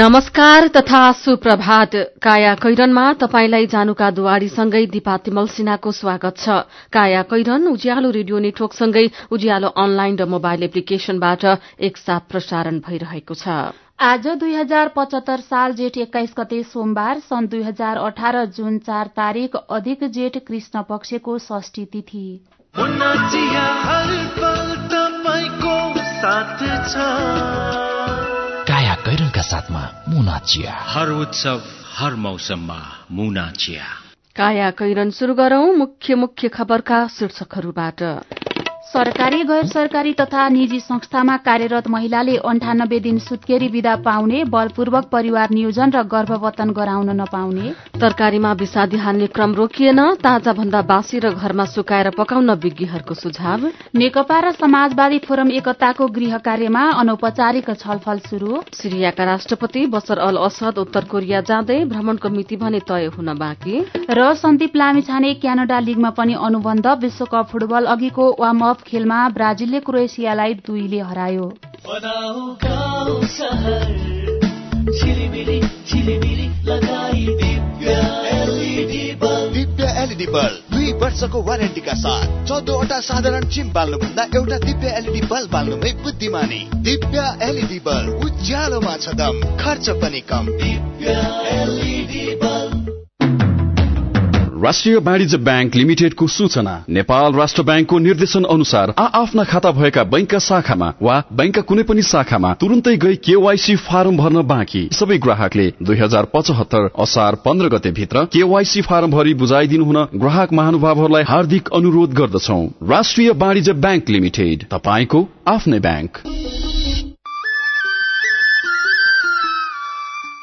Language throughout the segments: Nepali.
नमस्कार तथा सुप्रभात। काया कैरनमा तपाईंलाई जानुका दुवारीसँगै दिपा तिमल सिन्हाको स्वागत छ। काया कैरन उज्यालो रेडियो नेटवर्कसँगै उज्यालो अनलाइन र मोबाइल एप्लिकेशनबाट एकसाथ प्रसारण भइरहेको छ। आज दुई हजार पचहत्तर साल जेठ एक्काइस गते सोमबार सन् दुई हजार अठार जुन चार तारीक अधिक जेठ कृष्ण पक्षको षष्ठी तिथि। साथमा मुना चिया। हर उत्सव हर मौसममा मुना चिया। काया कैरन शुरू गरौं मुख्य मुख्य खबरका शीर्षकहरूबाट। सरकारी गैर सरकारी तथा निजी संस्थामा कार्यरत महिलाले अन्ठानब्बे दिन सुत्केरी विदा पाउने बलपूर्वक परिवार नियोजन र गर्भवतन गराउन नपाउने। तरकारीमा विषादी हाल्ने क्रम रोकिएन ताजा भन्दा बासी र घरमा सुकाएर पकाउन विज्ञहरूको सुझाव। नेकपा र समाजवादी फोरम एकताको गृह कार्यमा अनौपचारिक छलफल शुरू सिरियाका राष्ट्रपति बसर अल असद उत्तर कोरिया जाँदै भ्रमणको मिति भने तय हुन बाँकी। र सन्दीप लामिछाने क्यानाडा लिगमा पनि अनुबन्ध विश्वकप फुटबल अघिको वार्म खेलमा ब्राजिलले क्रोएसियालाई दुईले हरायो। Divya LED bulb. दुई वर्षको वारेन्टीका साथ चौधवटा साधारण चिम बाल्नुभन्दा एउटा दिव्य एलइडी बल्ब बाल्नुमै बुद्धिमानी। दिव्य एलइडी बल्ब उज्यालोमा छ दम खर्च पनि कम। दिव्य एलइडी बल्ब। राष्ट्रिय वाणिज्य ब्याङ्क लिमिटेडको सूचना नेपाल राष्ट्र ब्याङ्कको निर्देशन अनुसार आ आफ्ना खाता भएका बैंकका शाखामा वा बैंकका कुनै पनि शाखामा तुरन्तै गई केवाईसी फारम भर्न बाँकी। सबै ग्राहकले दुई हजार पचहत्तर असार पन्ध्र गते भित्र केवाईसी फारम भरि बुझाइदिनु हुन ग्राहक महानुभावहरूलाई हार्दिक अनुरोध गर्दछौ। राष्ट्रिय वाणिज्य ब्याङ्क लिमिटेड तपाईँको आफ्नै ब्याङ्क।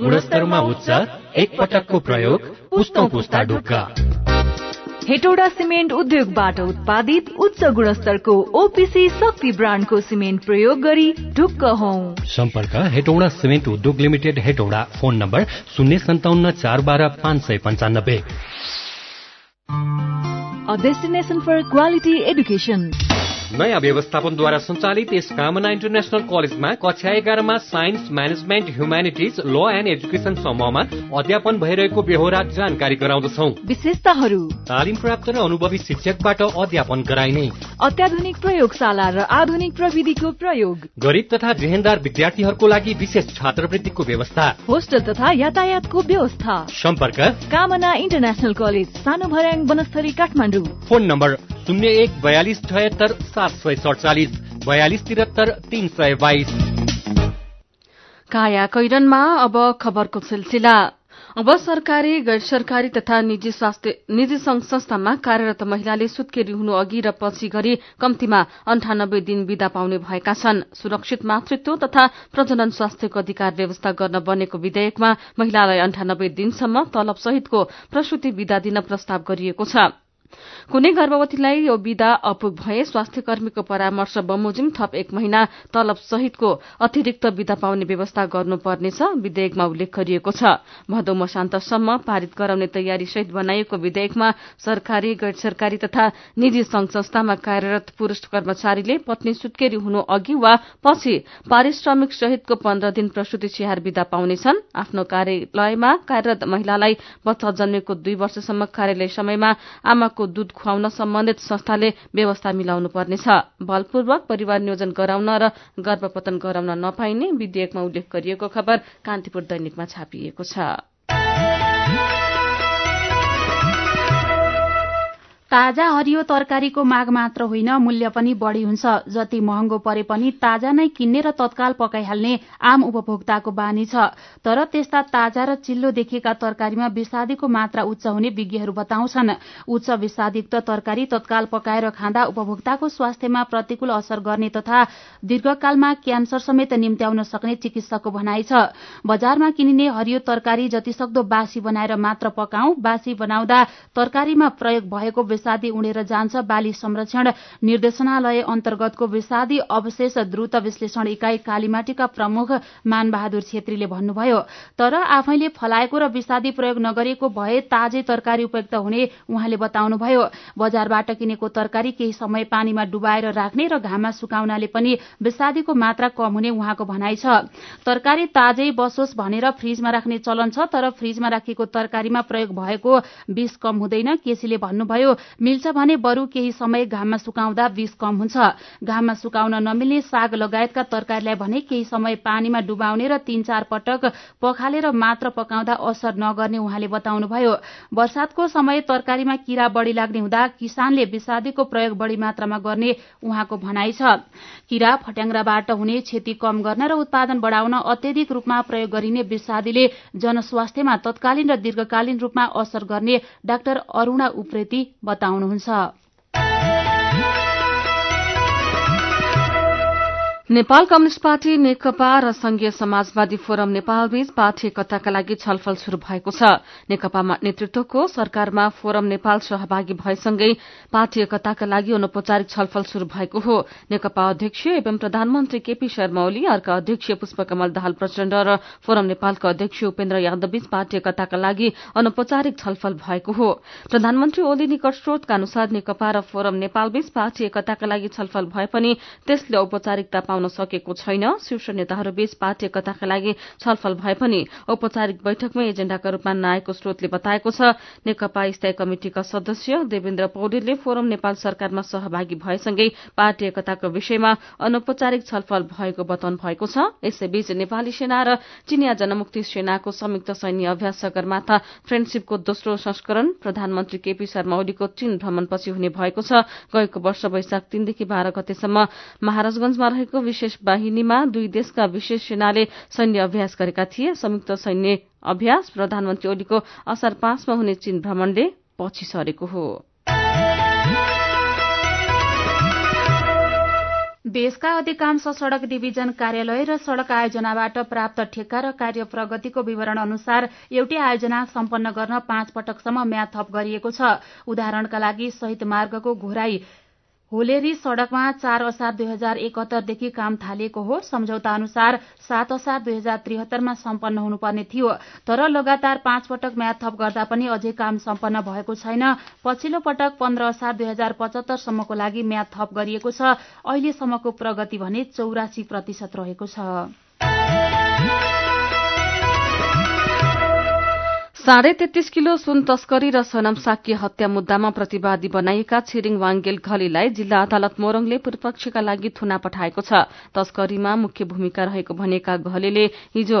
गुणस्तरमा उच्च एक पटकको प्रयोग पुस्तौं पुस्ता ढुक्का। हेटौडा सिमेन्ट उद्योगबाट उत्पादित उच्च गुणस्तरको ओपिसी शक्ति ब्रान्डको सिमेन्ट प्रयोग गरी ढुक्क हौ। सम्पर्क हेटौडा सिमेन्ट उद्योग लिमिटेड हेटौडा फोन नम्बर शून्य सन्ताउन्न चार बाह्र पाँच सय पञ्चानब्बे A destination for quality education. नयाँ व्यवस्थापनद्वारा सञ्चालित यस कामना इन्टरनेसनल कलेजमा कक्षा एघारमा science management humanities law and education समूहमा अध्यापन भइरहेको बेहोरा जानकारी गराउँदछौ। विशेषताहरू। तालिम प्राप्त र अनुभवी शिक्षकबाट अध्यापन गराइने। अत्याधुनिक प्रयोगशाला र आधुनिक प्रविधिको प्रयोग। गरिब तथा जेहेन्दार विद्यार्थीहरूको लागि विशेष छात्रवृत्तिको व्यवस्था। होस्टल तथा यातायातको व्यवस्था। सम्पर्क। कामना इन्टरनेसनल कलेज सानो भर्याङ वनस्थली काठमाडौँ। फोन नम्बर शून्य एक बयालिस छयत्तर सात सय सडचालिस बयालिस त्रिहत्तर तीन सय बाइस। काया कैरनमा अब खबरको सिलसिला। अब सरकारी गैर सरकारी तथा निजी संघ संस्थामा कार्यरत महिलाले सुत्केरी हुनु अघि र पछि गरी कम्तीमा अन्ठानब्बे दिन विदा पाउने भएका छन्। सुरक्षित मातृत्व तथा प्रजनन स्वास्थ्यको अधिकार व्यवस्था गर्न बनेको विधेयकमा महिलालाई अन्ठानब्बे दिनसम्म तलब सहितको प्रसूति विदा दिन प्रस्ताव गरिएको छ। कुनै गर्भवतीलाई यो विधा अपुग भए स्वास्थ्य कर्मीको परामर्श बमोजिम थप एक महिना तलब सहितको अतिरिक्त विधा पाउने व्यवस्था गर्नुपर्नेछ विधेयकमा उल्लेख गरिएको छ। भदौ मसान्तसम्म पारित गराउने तयारी सहित बनाइएको विधेयकमा सरकारी गैर सरकारी तथा निजी संघ संस्थामा कार्यरत पुरूष कर्मचारीले पत्नी सुत्केरी हुनु अघि वा पछि पारिश्रमिक सहितको पन्ध्र दिन प्रसूति स्याहार विधा पाउनेछन्। आफ्नो कार्यालयमा कार्यरत महिलालाई बच्चा जन्मेको दुई वर्षसम्म कार्यालय समयमा आमाको बाछाको दूध खुवाउन सम्बन्धित संस्थाले व्यवस्था मिलाउनु पर्नेछ बलपूर्वक परिवार नियोजन गराउन र गर्भपतन गराउन नपाइने विधेयकमा उल्लेख गरिएको खबर कान्तिपुर दैनिकमा छापिएको छ। ताजा हरियो तरकारीको माग मात्र होइन मूल्य पनि बढ़ी हुन्छ। जति महँगो परे पनि ताजा नै किन्ने र तत्काल पकाइहाल्ने आम उपभोक्ताको बानी छ। तर त्यस्ता ताजा र चिल्लो देखिएका तरकारीमा विषादीको मात्रा उच्च हुने विज्ञहरू बताउँछन्। उच्च विषादीयुक्त तरकारी तत्काल पकाएर खाँदा उपभोक्ताको स्वास्थ्यमा प्रतिकूल असर गर्ने तथा दीर्घकालमा क्यान्सर समेत निम्त्याउन सक्ने चिकित्सकको भनाइ छ। बजारमा किनिने हरियो तरकारी जतिसक्दो बासी बनाएर मात्र पकाऊ बासी बनाउँदा तरकारीमा प्रयोग भएको विषादी उडेर जान्छ। बाली संरक्षण निर्देशनालय अन्तर्गतको विषादी अवशेष द्रुत विश्लेषण इकाई कालीमाटीका प्रमुख मानबहादुर छेत्रीले भन्नुभयो तर आफैले फलाएको र विषादी प्रयोग नगरिएको भए ताजै तरकारी उपयुक्त हुने उहाँले बताउनुभयो। बजारबाट किनेको तरकारी केही समय पानीमा डुबाएर राख्ने र घाममा सुकाउनाले पनि विषादीको मात्रा कम हुने उहाँको भनाइ छ। तरकारी ताजै बसोस् भनेर फ्रिजमा राख्ने चलन छ तर फ्रिजमा राखिएको तरकारीमा प्रयोग भएको विष कम हुँदैन केसीले भन्नुभयो। मिल्छ भने बरू केही समय घाममा सुकाउँदा विष कम हुन्छ। घाममा सुकाउन नमिल्ने साग लगायतका तरकारीलाई भने केही समय पानीमा डुबाउने र तीन चार पटक पखालेर मात्र पकाउँदा असर नगर्ने उहाँले बताउनुभयो। वर्षातको समय तरकारीमा किरा बढ़ी लाग्ने हुँदा किसानले विषादीको प्रयोग बढ़ी मात्रामा गर्ने उहाँको भनाइ छ। किरा फट्याङ्राबाट हुने क्षति कम गर्न र उत्पादन बढ़ाउन अत्यधिक रूपमा प्रयोग गरिने विषादीले जनस्वास्थ्यमा तत्कालीन र दीर्घकालीन रूपमा असर गर्ने डाक्टर अरूणा उप्रेती बताउनुहुन्छ नेपाल कम्युनिष्ट पार्टी नेकपा र संघीय समाजवादी फोरम नेपालबीच पार्टी एकताका लागि छलफल शुरू भएको छ। नेकपा नेतृत्वको सरकारमा फोरम नेपाल सहभागी भएसँगै पार्टी एकताका लागि अनौपचारिक छलफल शुरू भएको हो। नेकपा अध्यक्ष एवं प्रधानमन्त्री केपी शर्मा ओली अर्का अध्यक्ष पुष्पकमल दाहाल प्रचण्ड र फोरम नेपालका अध्यक्ष उपेन्द्र यादवबीच पार्टी एकताका लागि अनौपचारिक छलफल भएको हो। प्रधानमन्त्री ओली निकट स्रोतका अनुसार नेकपा र फोरम नेपालबीच पार्टी एकताका लागि छलफल भए पनि त्यसले औपचारिकता पाउन सकेको छैन। शीर्ष नेताहरूबीच पार्टी एकताका लागि छलफल भए पनि औपचारिक बैठकमै एजेण्डाका रूपमा नआएको स्रोतले बताएको छ। नेकपा स्थायी कमिटिका सदस्य देवेन्द्र पौडेलले फोरम नेपाल सरकारमा सहभागी भएसँगै पार्टी एकताको विषयमा अनौपचारिक छलफल भएको बताउनु भएको छ। यसैबीच नेपाली सेना र चिनिया जनमुक्ति सेनाको संयुक्त सैन्य अभ्यास सगरमाथा फ्रेण्डशीपको दोस्रो संस्करण प्रधानमन्त्री केपी शर्मा ओलीको चीन भ्रमणपछि हुने भएको छ। गएको वर्ष वैशाख तीनदेखि बाह्र गतेसम्म महाराजगंजमा रहेको विशेष वाहिनीमा दुई देशका विशेष सेनाले सैन्य अभ्यास गरेका थिए। संयुक्त सैन्य अभ्यास प्रधानमन्त्री ओलीको असार पाँचमा हुने चीन भ्रमणले पछि सरेको हो। देशका अधिकांश सड़क डिभिजन कार्यालय र सड़क आयोजनाबाट प्राप्त ठेक्का र कार्य प्रगतिको विवरण अनुसार एउटै आयोजना सम्पन्न गर्न पाँच पटकसम्म म्याद थप गरिएको छ। उदाहरणका लागि शहीद मार्गको घोराई होलेरी सड़कमा चार असार दुई हजार एकहत्तरदेखि काम थालिएको हो। सम्झौता अनुसार सात असार दुई हजार त्रिहत्तरमा सम्पन्न हुनुपर्ने थियो तर लगातार पाँच पटक म्याद थप गर्दा पनि अझै काम सम्पन्न भएको छैन। पछिल्लो पटक पन्ध्र असार दुई हजार पचहत्तरसम्मको लागि म्याद थप गरिएको छ। अहिलेसम्मको प्रगति भने चौरासी प्रतिशत रहेको छ। साढे तेत्तीस किलो सुन तस्करी र सनम साक्य हत्या मुद्दामा प्रतिवादी बनाइएका छिरिङ वाङ्गेल घलीलाई जिल्ला अदालत मोरङले पूर्वपक्षका लागि थुना पठाएको छ। तस्करीमा मुख्य भूमिका रहेको भनेका घलेले हिजो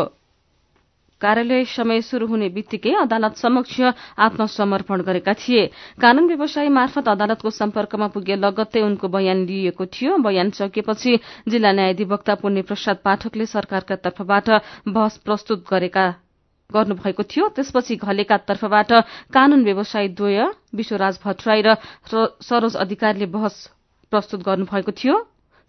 कार्यालय समय शुरू हुने बित्तिकै अदालत समक्ष आत्मसमर्पण गरेका थिए। कानून व्यवसायी मार्फत अदालतको सम्पर्कमा पुगे लगत्तै उनको बयान लिइएको थियो। बयान सकिएपछि जिल्ला न्यायाधिवक्ता पुण्य प्रसाद पाठकले सरकारका तर्फबाट बहस प्रस्तुत गरेका गर्नुभएको थियो। त्यसपछि घलेका तर्फबाट कानून व्यवसायी द्वय विश्वराज भट्टराई र सरोज अधिकारीले बहस प्रस्तुत गर्नुभएको थियो।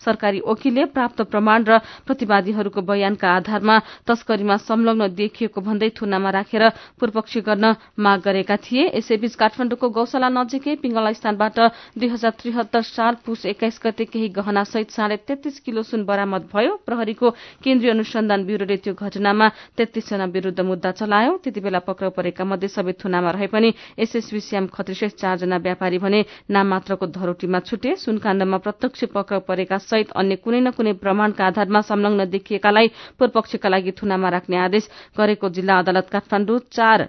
सरकारी वकिलले प्राप्त प्रमाण र प्रतिवादीहरूको बयानका आधारमा तस्करीमा संलग्न देखिएको भन्दै थुनामा राखेर पूर्वक्षी गर्न माग गरेका थिए। यसैबीच काठमाडौँको गौशाला नजिकै पिंगला स्थानबाट दुई हजार त्रिहत्तर साल पुष एक्काइस गते केही गहना सहित साढे तेत्तीस किलो सुन बरामद भयो। प्रहरीको केन्द्रीय अनुसन्धान ब्यूरोले त्यो घटनामा तेत्तीसजना विरूद्ध मुद्दा चलायो। त्यति बेला पक्राउ परेका मध्ये सबै थुनामा रहे पनि एसएसबी श्याम खत्रीशेष चारजना व्यापारी भने नाम मात्रको धरोटीमा छुटे। सुनकाण्डमा प्रत्यक्ष पक्राउ परेका सहित अन्य कुनै न कुनै प्रमाणका आधारमा संलग्न देखिएकालाई पूर्वपक्षका लागि थुनामा राख्ने आदेश गरेको जिल्ला अदालत काठमाडौँ चार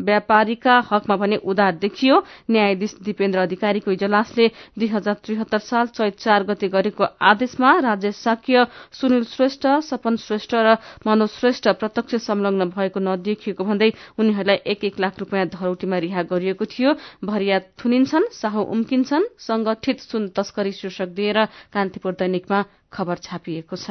व्यापारीका हकमा भने उदार देखियो। न्यायाधीश दिपेन्द्र अधिकारीको इजलासले दुई हजार त्रिहत्तर साल चैत चार गते गरेको आदेशमा राज्य साक्य सुनिल श्रेष्ठ सपन श्रेष्ठ र मनोज श्रेष्ठ प्रत्यक्ष संलग्न भएको नदेखिएको भन्दै उनीहरूलाई एक एक लाख रूपियाँ धरौटीमा रिहा गरिएको थियो। भरिया थुनिन्छन् साहु उम्किन्छन् संगठित सुन तस्करी शीर्षक दिएर कान्तिपुर दैनिकमा खबर छापिएको छ।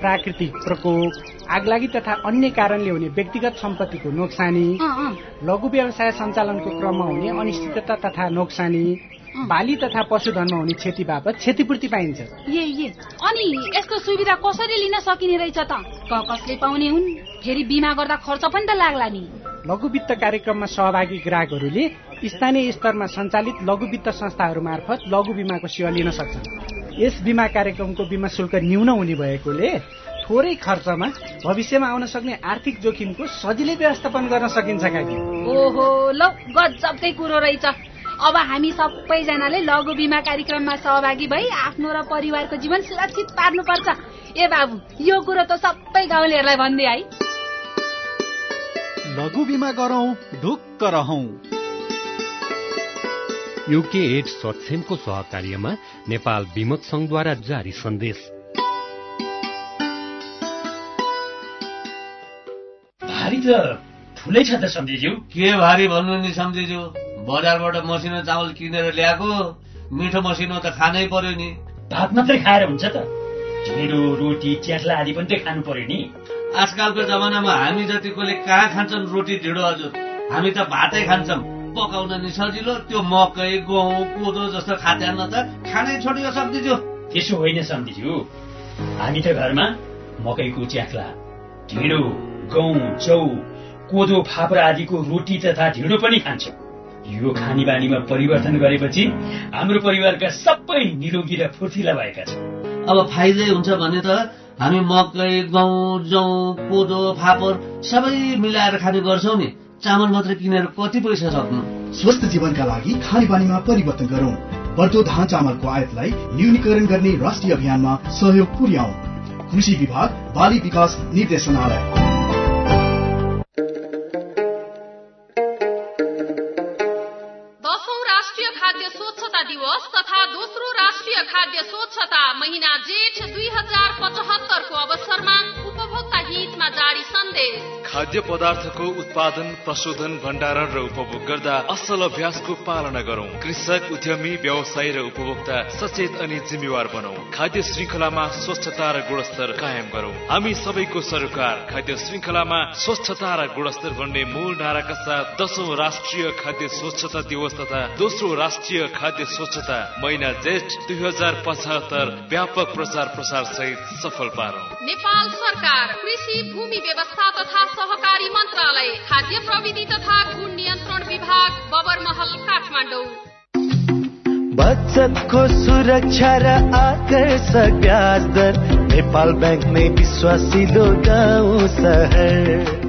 प्राकृतिक प्रकोप आगलागी तथा अन्य कारणले हुने व्यक्तिगत सम्पत्तिको नोक्सानी लघु व्यवसाय सञ्चालनको क्रममा हुने अनिश्चितता तथा नोक्सानी बाली तथा पशुधनमा हुने क्षति बापत क्षतिपूर्ति पाइन्छ। अनि यसको सुविधा कसरी लिन सकिने रहेछ त? कसले पाउने हुन्? फेरि बिमा गर्दा खर्च पनि त लाग्ला नि। लघु वित्त कार्यक्रममा सहभागी ग्राहकहरूले स्थानीय स्तरमा सञ्चालित लघु वित्त संस्थाहरू मार्फत लघु बिमाको सेवा लिन सक्छन्। यस बिमा कार्यक्रमको बिमा शुल्क न्यून हुने भएकोले थोरै खर्चमा भविष्यमा आउन सक्ने आर्थिक जोखिमको सजिलै व्यवस्थापन गर्न सकिन्छ कुरो रहेछ। अब हामी सबैजनाले लघु बिमा कार्यक्रममा सहभागी भई आफ्नो र परिवारको जीवन सुरक्षित पार्नुपर्छ। ए बाबु यो कुरो त सबै गाउँलेहरूलाई भन्दै है लघु बिमा गरौँ ढुक्क रहौं। युके एड सक्षमको सहकार्यमा नेपाल विमक संघद्वारा जारी सन्देश। भारी त ठुलै छ त सम्झिज्यू। के भारी भन्नु नि सम्झिज्यू? बजारबाट मसिनो चामल किनेर ल्याएको मिठो मसिनो त खानै पर्यो नि। भात मात्रै खाएर हुन्छ त। ढिँडो रोटी च्याख्ला आदि पनि त खानु पर्यो नि। आजकलको जमानामा हामी जतिकोले कहाँ खान्छन् रोटी ढिँडो हजुर हामी त भातै खान्छौँ। पकाउन नि सजिलो त्यो मकै गहुँ कोदो जस्तो खाद्यान्न त खानै छोडियो सम्झिज्यू। त्यसो होइन सम्झिज्यू। हामी त घरमा मकैको च्याख्ला ढिँडो गहुँ चौ कोदो फापरा आदिको रोटी तथा ढिँडो पनि खान्छौँ। यो खानी बानीमा परिवर्तन गरेपछि हाम्रो परिवारका सबै निरोगी र फुर्तिला भएका छन्। अब फाइदै हुन्छ भने त हामी मकै गहुँ जौ कोदो फापर सबै मिलाएर खाने गर्छौँ नि। चामल मात्रै किनेर कति पैसा सक्नु? स्वस्थ जीवनका लागि खाने बानीमा परिवर्तन गरौँ। बढ्दो धान चामलको आयातलाई न्यूनीकरण गर्ने राष्ट्रिय अभियानमा सहयोग पुर्याउँ। कृषि विभाग बाली विकास निर्देशनालय। स्वच्छता महिना जेठ दुई हजार पचहत्तरको अवसरमा उपभोक्ता हितमा जारी सन्देश। खाद्य पदार्थको उत्पादन प्रशोधन भण्डारण र उपभोग गर्दा असल अभ्यासको पालना गरौं। कृषक उद्यमी व्यवसायी र उपभोक्ता सचेत अनि जिम्मेवार बनौ। खाद्य श्रृङ्खलामा स्वच्छता र गुणस्तर कायम गरौं। हामी सबैको सरकार खाद्य श्रृङ्खलामा स्वच्छता र गुणस्तर भन्ने मूल नाराका साथ दशौं राष्ट्रिय खाद्य स्वच्छता दिवस तथा दोस्रो राष्ट्रिय खाद्य स्वच्छता महिना जेठ दुई हजार पचहत्तर व्यापक प्रचार प्रसार सहित सफल पारौं। नेपाल सरकार कृषि भूमि व्यवस्था तथा सहकारी मन्त्रालय खाद्य प्रविधि तथा गुण नियन्त्रण विभाग बबरमहल काठमाडौँ। बचतको सुरक्षा र आकर्षक ब्याज नेपाल ब्याङ्क नै विश्वासिलो गाउँ सहर।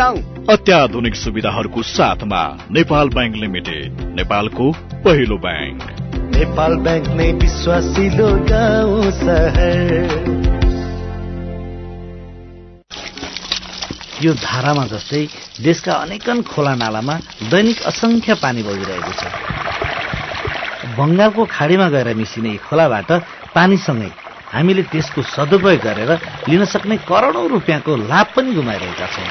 जाउँ अत्याधुनिक सुविधाहरूको साथमा नेपाल बैंक लिमिटेड नेपालको पहिलो बैंक नेपाल बैंक नै विश्वासिलो गाउँ सहर। यो धारामा जस्तै देशका अनेकन खोला नालामा दैनिक असंख्य पानी बगिरहेको छ। बङ्गालको खाडीमा गएर मिसिने खोलाबाट पानीसँगै हामीले त्यसको सदुपयोग गरेर लिन सक्ने करोडौं रुपियाँको लाभ पनि गुमाइरहेका छौँ।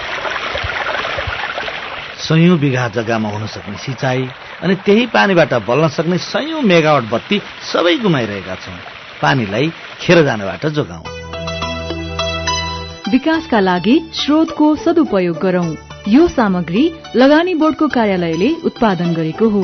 सयौं बिघा जग्गामा हुन सक्ने सिंचाई अनि त्यही पानीबाट बल्न सक्ने सयौं मेगावट बत्ती सबै गुमाइरहेका छौँ। पानीलाई खेर जानबाट जोगाउँ। विकासका लागि स्रोतको सदुपयोग गरौं। यो सामग्री लगानी बोर्डको कार्यालयले उत्पादन गरेको हो।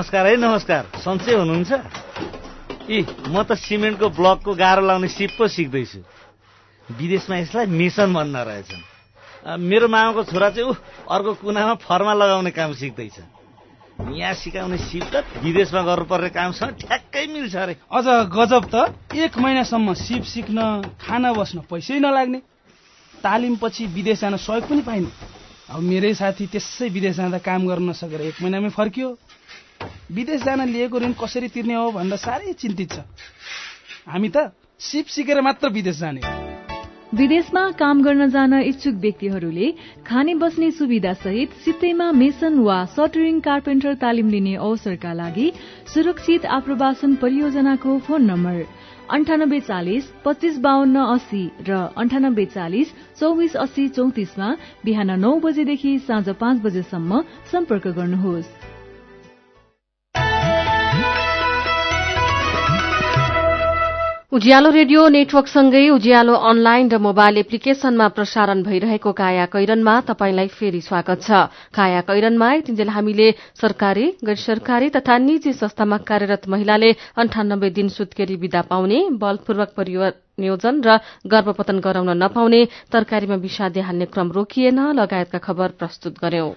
नमस्कार है नमस्कार। सन्चै हुनुहुन्छ? इ म त सिमेन्टको ब्लकको गाह्रो लाउने सिप पो सिक्दैछु। विदेशमा यसलाई मिसन भन्न रहेछन्। मेरो मामाको छोरा चाहिँ ऊ अर्को कुनामा फर्मा लगाउने काम सिक्दैछ। यहाँ सिकाउने सिप त विदेशमा गर्नुपर्ने कामसँग ठ्याक्कै मिल्छ अरे। अझ गजब त एक महिनासम्म सिप सिक्न खाना बस्न पैसै नलाग्ने। तालिमपछि विदेश जान सहयोग पनि पाइने। अब मेरै साथी त्यसै विदेश जाँदा काम गर्न नसकेर एक महिनामै फर्कियो। विदेश जान लिएको ऋण कसरी तिर्ने हो भन्दा साह्रै चिन्तित छ। हामी त सिप सिकेर मात्र विदेश जाने विदेशमा काम गर्न जान इच्छुक व्यक्तिहरूले खाने बस्ने सुविधा सहित सित्तैमा मेसन वा सटरिङ कार्पेन्टर तालिम लिने अवसरका लागि सुरक्षित आप्रवासन परियोजनाको फोन नम्बर अन्ठानब्बे चालिस पच्चिस बाहन्न अस्सी र अन्ठानब्बे चालिस चौबिस अस्सी चौतिसमा बिहान नौ बजेदेखि साँझ पाँच बजेसम्म सम्पर्क गर्नुहोस्। उज्यालो रेडियो नेटवर्कसँगै उज्यालो अनलाइन र मोबाइल एप्लिकेशनमा प्रसारण भइरहेको काया कैरनमा तपाईँलाई फेरि स्वागत छ। काया कैरनमा यतिन्जेल हामीले सरकारी गैर सरकारी तथा निजी संस्थामा कार्यरत महिलाले अन्ठानब्बे दिन सुत्केरी विदा पाउने बलपूर्वक नियोजन र गर्भपतन गराउन नपाउने तरकारीमा विषादी हाल्ने क्रम रोकिएन लगायतका खबर प्रस्तुत गर्यौं।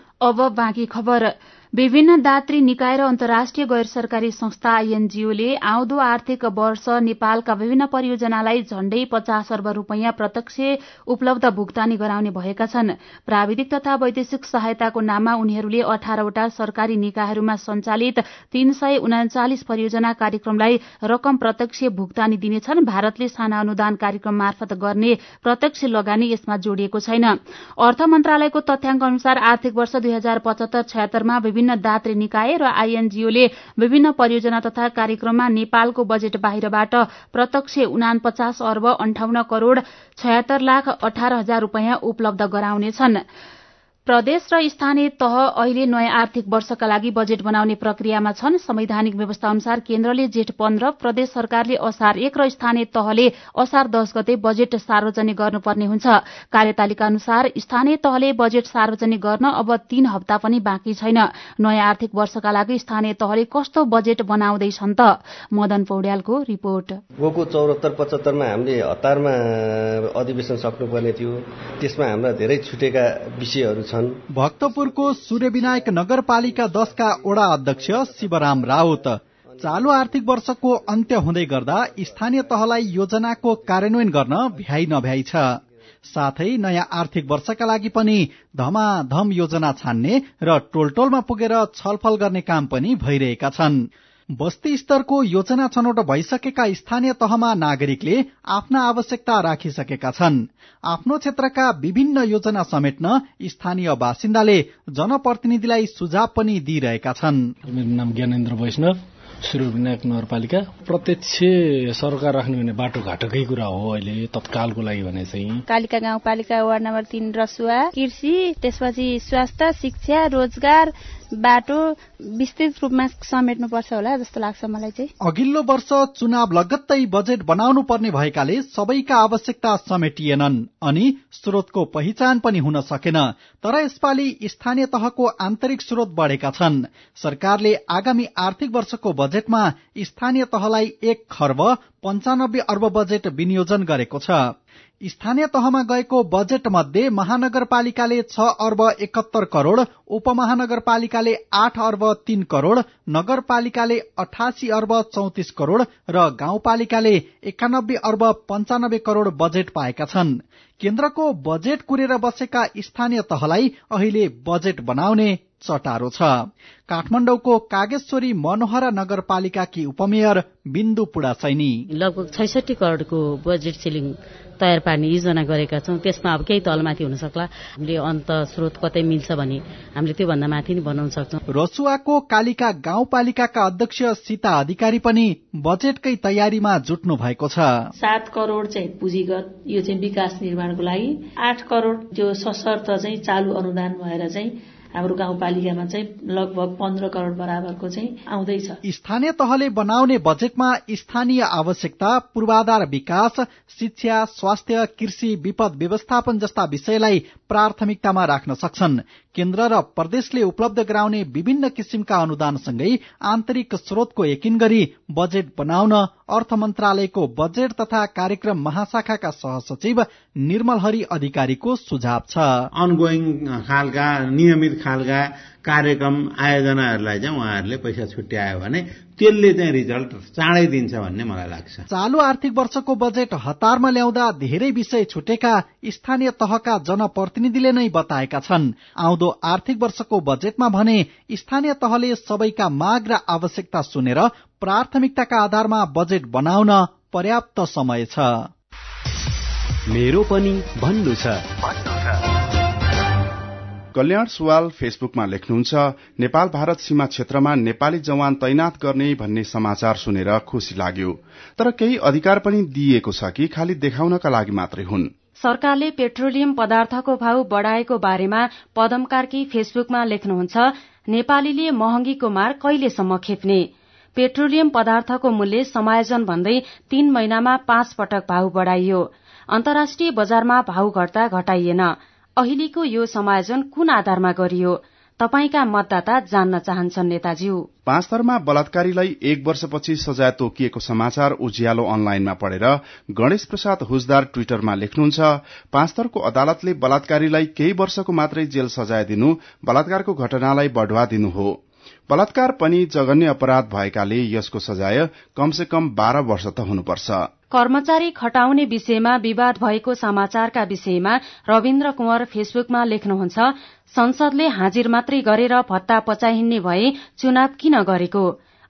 विभिन्न दात्री निकाय र अन्तर्राष्ट्रिय गैर सरकारी संस्था आईएनजीओले आउँदो आर्थिक वर्ष नेपालका विभिन्न परियोजनालाई झण्डै पचास अर्ब रूपियाँ प्रत्यक्ष उपलब्ध भुक्तानी गराउने भएका छन्। प्राविधिक तथा वैदेशिक सहायताको नाममा उनीहरूले अठारवटा सरकारी निकायहरूमा सञ्चालित तीन सय उनाचालिस परियोजना कार्यक्रमलाई रकम प्रत्यक्ष भुक्तानी दिनेछन्। भारतले साना अनुदान कार्यक्रम मार्फत गर्ने प्रत्यक्ष लगानी यसमा जोडिएको छैन। अर्थ मन्त्रालयको तथ्याङ्क अनुसार आर्थिक वर्ष दुई हजार पचहत्तर छयत्तरमा दात्री निकाय र आईएनजीओले विभिन्न परियोजना तथा कार्यक्रममा नेपालको बजेट बाहिरबाट प्रत्यक्ष उना पचास अर्ब अन्ठाउन्न करोड़ छयत्तर लाख अठार हजार रूपियाँ उपलब्ध गराउनेछन्। प्रदेश र स्थानीय तह अहिले नयाँ आर्थिक वर्षका लागि बजेट बनाउने प्रक्रियामा छन्। संवैधानिक व्यवस्था अनुसार केन्द्रले जेठ पन्ध्र प्रदेश सरकारले असार एक र स्थानीय तहले असार दश गते बजेट सार्वजनिक गर्नुपर्ने हुन्छ। कार्यतालिका अनुसार स्थानीय तहले बजेट सार्वजनिक गर्न अब तीन हप्ता पनि बाँकी छैन। नयाँ आर्थिक वर्षका लागि स्थानीय तहले कस्तो बजेट बनाउँदैछन् त? मदन पौड्यालको रिपोर्ट। गएको चौरात्तर पचहत्तरमा हामीले हतारमा अधिवेशन सक्नुपर्ने थियो। त्यसमा हाम्रा धेरै छुटेका विषयहरू छन् भक्तपुरको सूर्यविनायक नगरपालिका दशका वडा अध्यक्ष शिवराम राउत चालु आर्थिक वर्षको अन्त्य हुँदै गर्दा स्थानीय तहलाई योजनाको कार्यान्वयन गर्न भ्याइ नभ्याइ छ। साथै नयाँ आर्थिक वर्षका लागि पनि धमाधम योजना छान्ने र टोलटोलमा पुगेर छलफल गर्ने काम पनि भइरहेका छन्। बस्ती स्तरको योजना छनौट भइसकेका स्थानीय तहमा नागरिकले आफ्ना आवश्यकता राखिसकेका छन्। आफ्नो क्षेत्रका विभिन्न योजना समेट्न स्थानीय बासिन्दाले जनप्रतिनिधिलाई सुझाव पनि दिइरहेका छन्। मेरो नाम ज्ञानेन्द्र वैष्णव सूर्यविनायक नगरपालिका। प्रत्यक्ष सरकार राख्ने भने बाटोघाटोकै कुरा हो अहिले तत्कालको लागि भने चाहिँ। कालिका गाउँपालिका वार्ड नम्बर तीन रसुवा कृषि त्यसपछि स्वास्थ्य शिक्षा रोजगार बाटो विस्तृत रूपमा समेट्नुपर्छ होला जस्तो लाग्छ मलाई चाहिँ। अघिल्लो वर्ष चुनाव लगत्तै बजेट बनाउनु पर्ने भएकाले सबैका आवश्यकता समेटिएनन् अनि स्रोतको पहिचान पनि हुन सकेन तर यसपालि स्थानीय तहको आन्तरिक स्रोत बढ़ेका छन्। सरकारले आगामी आर्थिक वर्षको बजेटमा स्थानीय तहलाई एक खर्ब पञ्चानब्बे अर्ब बजेट विनियोजन गरेको छ। स्थानीय तहमा गएको बजेट मध्ये महानगरपालिकाले छ अर्ब एकहत्तर करोड़ उपमहानगरपालिकाले आठ अर्ब तीन करोड़ नगरपालिकाले अठासी अर्ब चौतिस करोड़ र गाउँपालिकाले एकानब्बे अर्ब पञ्चानब्बे करोड़ बजेट पाएका छन्। केन्द्रको बजेट कुरेर बसेका स्थानीय तहलाई अहिले बजेट बनाउने चटारो छ। काठमाडौँको कागेश्वरी मनोहरा नगरपालिकाकी उपमेयर बिन्दु पुडा सैनी। लगभग छैसठी करोड़को बजेट सिलिङ तयार पार्ने योजना गरेका छौँ। त्यसमा अब केही तलमाथि हुन सक्ला। हामीले अन्त स्रोत कतै मिल्छ भने हामीले त्योभन्दा माथि नै बनाउन सक्छौँ। रसुवाको कालिका गाउँपालिकाका अध्यक्ष सीता अधिकारी पनि बजेटकै तयारीमा जुट्नु भएको छ। सात करोड़ चाहिँ पुँजीगत यो चाहिँ विकास निर्माणको लागि आठ करोड़ त्यो सशर्त चाहिँ चालु अनुदान भएर चाहिँ हाम्रो गाउँपालिकामा चाहिँ लगभग पन्ध्र करोड़ बराबरको चाहिँ आउँदैछ। स्थानीय तहले बनाउने बजेटमा स्थानीय आवश्यकता पूर्वाधार विकास शिक्षा स्वास्थ्य कृषि विपद व्यवस्थापन जस्ता विषयलाई प्राथमिकतामा राख्न सक्छन्। केन्द्र र प्रदेशले उपलब्ध गराउने विभिन्न किसिमका अनुदानसँगै आन्तरिक स्रोतको यकिन गरी बजेट बनाउन अर्थ मन्त्रालयको बजेट तथा कार्यक्रम महाशाखाका सहसचिव निर्मल हरि अधिकारीको सुझाव छ। अनगोइङ खालका नियमित खालका कार्यक्रम आयोजनाहरूलाई चाहिँ उहाँहरूले पैसा छुट्यायो भने त्यसले चाहिँ रिजल्ट चाँडै दिन्छ भन्ने मलाई लाग्छ। चालु आर्थिक वर्षको बजेट हतारमा ल्याउँदा धेरै विषय छुटेका स्थानीय तहका जनप्रतिनिधिले नै बताएका छन्। आउँदो आर्थिक वर्षको बजेटमा भने स्थानीय तहले सबैका माग र आवश्यकता सुनेर प्राथमिकताका आधारमा बजेट बनाउन पर्याप्त समय छ। मेरो पनि भन्नु छ। कल्याण सुवाल फेसबुकमा लेख्नुहुन्छ नेपाल भारत सीमा क्षेत्रमा नेपाली जवान तैनात गर्ने भन्ने समाचार सुनेर खुशी लाग्यो। तर केही अधिकार पनि दिइएको छ कि खालि देखाउनका लागि मात्रै हुन्। सरकारले पेट्रोलियम पदार्थको भाव बढ़ाएको बारेमा पदम कार्की फेसबुकमा लेख्नुहुन्छ नेपालीले महँगीको मार कहिलेसम्म खेप्ने? पेट्रोलियम पदार्थको मूल्य समायोजन भन्दै तीन महिनामा पाँच पटक भाव बढ़ाइयो। अन्तर्राष्ट्रिय बजारमा भाव घट्दा घटाइएन। अहिलेको यो समायोजन कुन आधारमा गरियो? तपाईँका मतदाता जान्न चाहन्छन् नेताज्यू पाँचथरमा बलात्कारीलाई एक वर्षपछि सजाय तोकिएको समाचार उज्यालो अनलाइनमा पढेर गणेश प्रसाद हुजदार ट्विटरमा लेख्नुहुन्छ पाँचथरको अदालतले बलात्कारीलाई केही वर्षको मात्रै जेल सजाय दिनु बलात्कारको घटनालाई बढ़वा दिनु हो। बलात्कार पनि जघन्य अपराध भएकाले यसको सजाय कमसे कम बाह्र वर्ष त हुनुपर्छ। कर्मचारी खटाउने विषयमा विवाद भएको समाचारका विषयमा रविन्द्र कुंवर फेसबुकमा लेख्नुहुन्छ संसदले हाजिर मात्रै गरेर भत्ता पचाइहिन्ने भए चुनाव किन गरेको?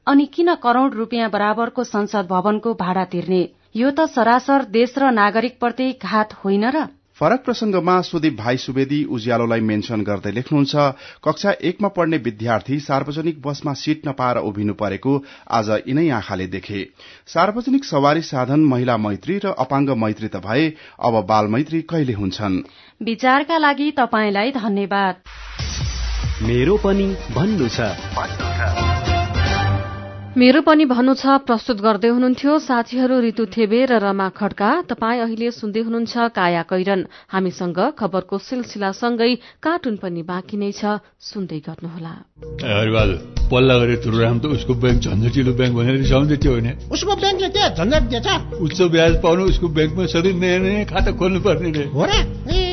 अनि किन करोड़ रूपियाँ बराबरको संसद भवनको भाडा तिर्ने? यो त सरासर देश र नागरिकप्रति घात होइन र? फरक प्रसंगमा सुदीप भाइ सुवेदी उज्यालोलाई मेन्शन गर्दै लेख्नुहुन्छ कक्षा एकमा पढ्ने विद्यार्थी सार्वजनिक बसमा सीट नपाएर उभिनु परेको आज यिनै आँखाले देखे। सार्वजनिक सवारी साधन महिला मैत्री र अपाङ्ग मैत्री त भए अब बाल मैत्री कहिले हुन्छन्? विचारका लागि तपाईँलाई धन्यवाद। मेरो पनि भन्नु छ। मेरो पनि भन्नु छ प्रस्तुत गर्दै हुनुहुन्थ्यो साथीहरू ऋतु थेबे र रमा खड्का। तपाईँ अहिले सुन्दै हुनुहुन्छ काया कैरन। हामीसँग खबरको सिलसिलासँगै कार्टुन पनि बाँकी नै छ। सुन्दै गर्नुहोला। पल्ला गरेर तुरुराम त उसको ब्याङ्क झन्झटिलो ब्याङ्क भनेर रिसाउँदै थियो भने उसको ब्याङ्कले के झन्झट दिएछ। उच्च ब्याज पाउनु उसको ब्याङ्कमा सधैँ नयाँ नयाँ खाता खोल्नु पर्ने रे। हो र?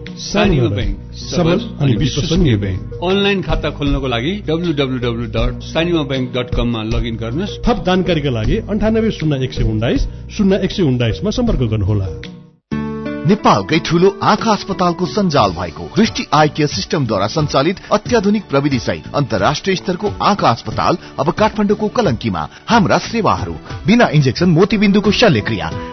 ब्याङ्क सबल अनि विश्वसनीय ब्याङ्क अनलाइन खाता खोल्नको लागि W W W dot Sanima bank dot कममा लगइन गर्नुहोस्। थप जानकारीका लागि अन्ठानब्बे शून्य एक सय उन्नाइस शून्य एक सय उन्नाइसमा सम्पर्क गर्नुहोला। नेपालकै ठूलो आँखा अस्पतालको सञ्जाल भएको दृष्टि आई केयर सिस्टमद्वारा सञ्चालित अत्याधुनिक प्रविधि सहित अन्तर्राष्ट्रिय स्तरको आँखा अस्पताल अब काठमाडौँको कलंकीमा हाम्रा सेवाहरू बिना इन्जेक्सन मोतीबिन्दुको शल्यक्रिया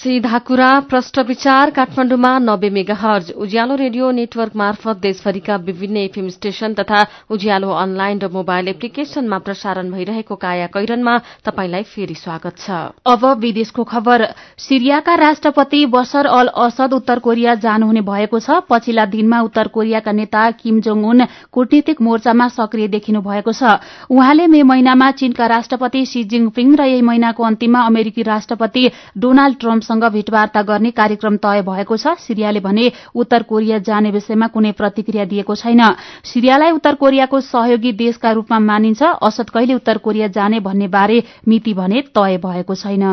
सीधा कुरा प्रष्ट विचार काठमाडौँमा नब्बे mega hertz Ujyaalo radio network मार्फत देशभरिका विभिन्न एफएम स्टेशन तथा उज्यालो अनलाइन र मोबाइल एप्लिकेशनमा प्रसारण भइरहेको काया कैरनमा तपाईँलाई फेरि स्वागत छ। अब विदेशको खबर। सिरियाका राष्ट्रपति बसर अल असद उत्तर कोरिया जानुहुने भएको छ। पछिल्ला दिनमा उत्तर कोरियाका नेता किम जोङ उन कूटनीतिक मोर्चामा सक्रिय देखिनु भएको छ। उहाँले मे महिनामा चीनका राष्ट्रपति सी जिङपिङ र यही महिनाको अन्तिममा अमेरिकी राष्ट्रपति डोनाल्ड ट्रम्प सँग भेटवार्ता गर्ने कार्यक्रम तय भएको छ। सिरियाले भने उत्तर कोरिया जाने विषयमा कुनै प्रतिक्रिया दिएको छैन। सिरियालाई उत्तर कोरियाको सहयोगी देशका रूपमा मानिन्छ। असद कहिले उत्तर कोरिया जाने भन्ने बारे मिति भने तय भएको छैन।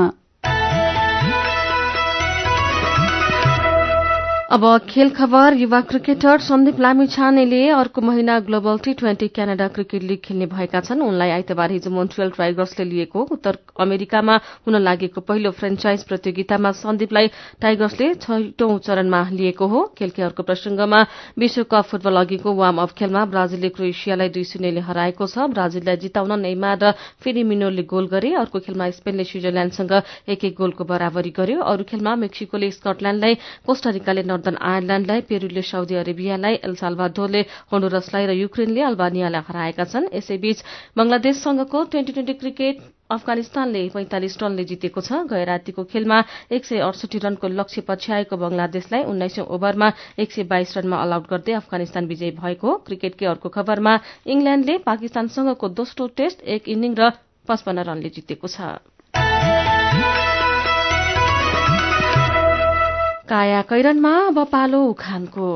अब खेल खबर युवा क्रिकेटर सन्दीप लामिछानेले अर्को महिना global T twenty Canada cricket league खेल्ने भएका छन्। उनलाई आइतबार हिजो मोन्ट्रियल टाइगर्सले लिएको उत्तर अमेरिकामा हुन लागेको पहिलो फ्रेन्चाइज प्रतियोगितामा सन्दीपलाई टाइगर्सले छैटौं चरणमा लिएको हो। खेलकै अर्को प्रसंगमा विश्वकप फुटबल अघिको वार्म अप खेलमा ब्राजिलले क्रोएसियालाई दुई शून्यले हराएको छ। ब्राजिललाई जिताउन नेइमार र फेरिमिनोले गोल गरे। अर्को खेलमा स्पेनले स्विजरल्याण्डसँग एक एक गोलको बराबरी गर्यो। अरू खेलमा मेक्सिकोले स्कटल्याण्डलाई कोष्टारिकाले नर्दन आयरल्याण्डलाई पेरूले साउदी अरेबियालाई एल साल्भाडोरले होन्डुरसलाई र युक्रेनले अल्बानियालाई हराएका छन्। यसैबीच बंगलादेशसँगको ट्वेन्टी ट्वेन्टी क्रिकेट अफगानिस्तानले पैंतालिस रनले जितेको छ। गए रातिको खेलमा एक सय अडसठी रनको लक्ष्य पछ्याएको बंगलादेशलाई उन्नाइसौं ओभरमा एक सय बाइस रनमा अल आउट गर्दै अफगानिस्तान विजयी भएको। क्रिकेटकै अर्को खबरमा इंग्ल्याण्डले पाकिस्तानसँगको दोस्रो टेस्ट एक इनिङ र पचपन्न रनले जितेको छ। काया कैरनमा अब पालो उखानको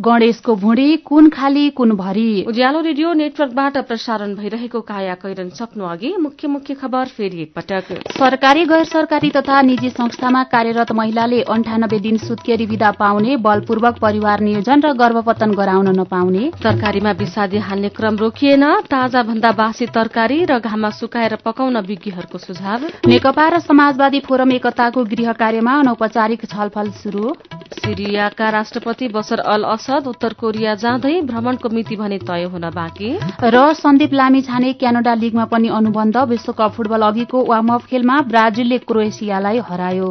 गणेशको भुँडी कुन खाली कुन भरी? उज्यालो रेडियो नेटवर्कबाट प्रसारण भइरहेको काया कैरन सक्नु अघि मुख्य मुख्य खबर फेरि एकपटक। सरकारी गैर सरकारी तथा निजी संस्थामा कार्यरत महिलाले अन्ठानब्बे दिन सुत्केरी विदा पाउने बलपूर्वक परिवार नियोजन र गर्भपतन गराउन नपाउने। तरकारीमा विषादी हाल्ने क्रम रोकिएन ताजा भन्दा बासी तरकारी र घाममा सुकाएर पकाउन विज्ञहरूको सुझाव। नेकपा र समाजवादी फोरम एकताको गृह कार्यमा अनौपचारिक छलफल शुरू सिरियाका राष्ट्रपति बसर अल असद उत्तर कोरिया जाँदै भ्रमणको मिति भने तय हुन बाँकी। र सन्दीप लामी छाने क्यानाडा लीगमा पनि अनुबन्ध विश्वकप फुटबल अघिको वार्म अप खेलमा ब्राजिलले क्रोएसियालाई हरायो।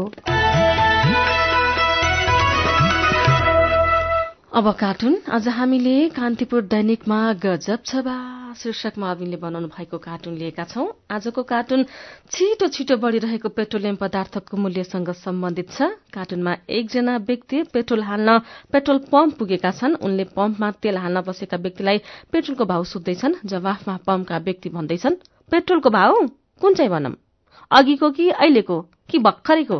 अब कार्टुन आज हामीले कान्तिपुर दैनिकमा गजब छबा शीर्षकमा अविनले बनाउनु भएको कार्टुन लिएका छौं। आजको कार्टुन छिटो छिटो बढ़िरहेको पेट्रोलियम पदार्थको मूल्यसँग सम्बन्धित छ। कार्टुनमा एकजना व्यक्ति पेट्रोल हाल्न पेट्रोल पम्प पुगेका छन्। उनले पम्पमा तेल हाल्न बसेका व्यक्तिलाई पेट्रोलको भाव सोध्दैछन् जवाफमा पम्पका व्यक्ति भन्दैछन् पेट्रोलको भाव कुन चाहिँ भनौं? अघिको कि अहिलेको? कि भर्खरैको?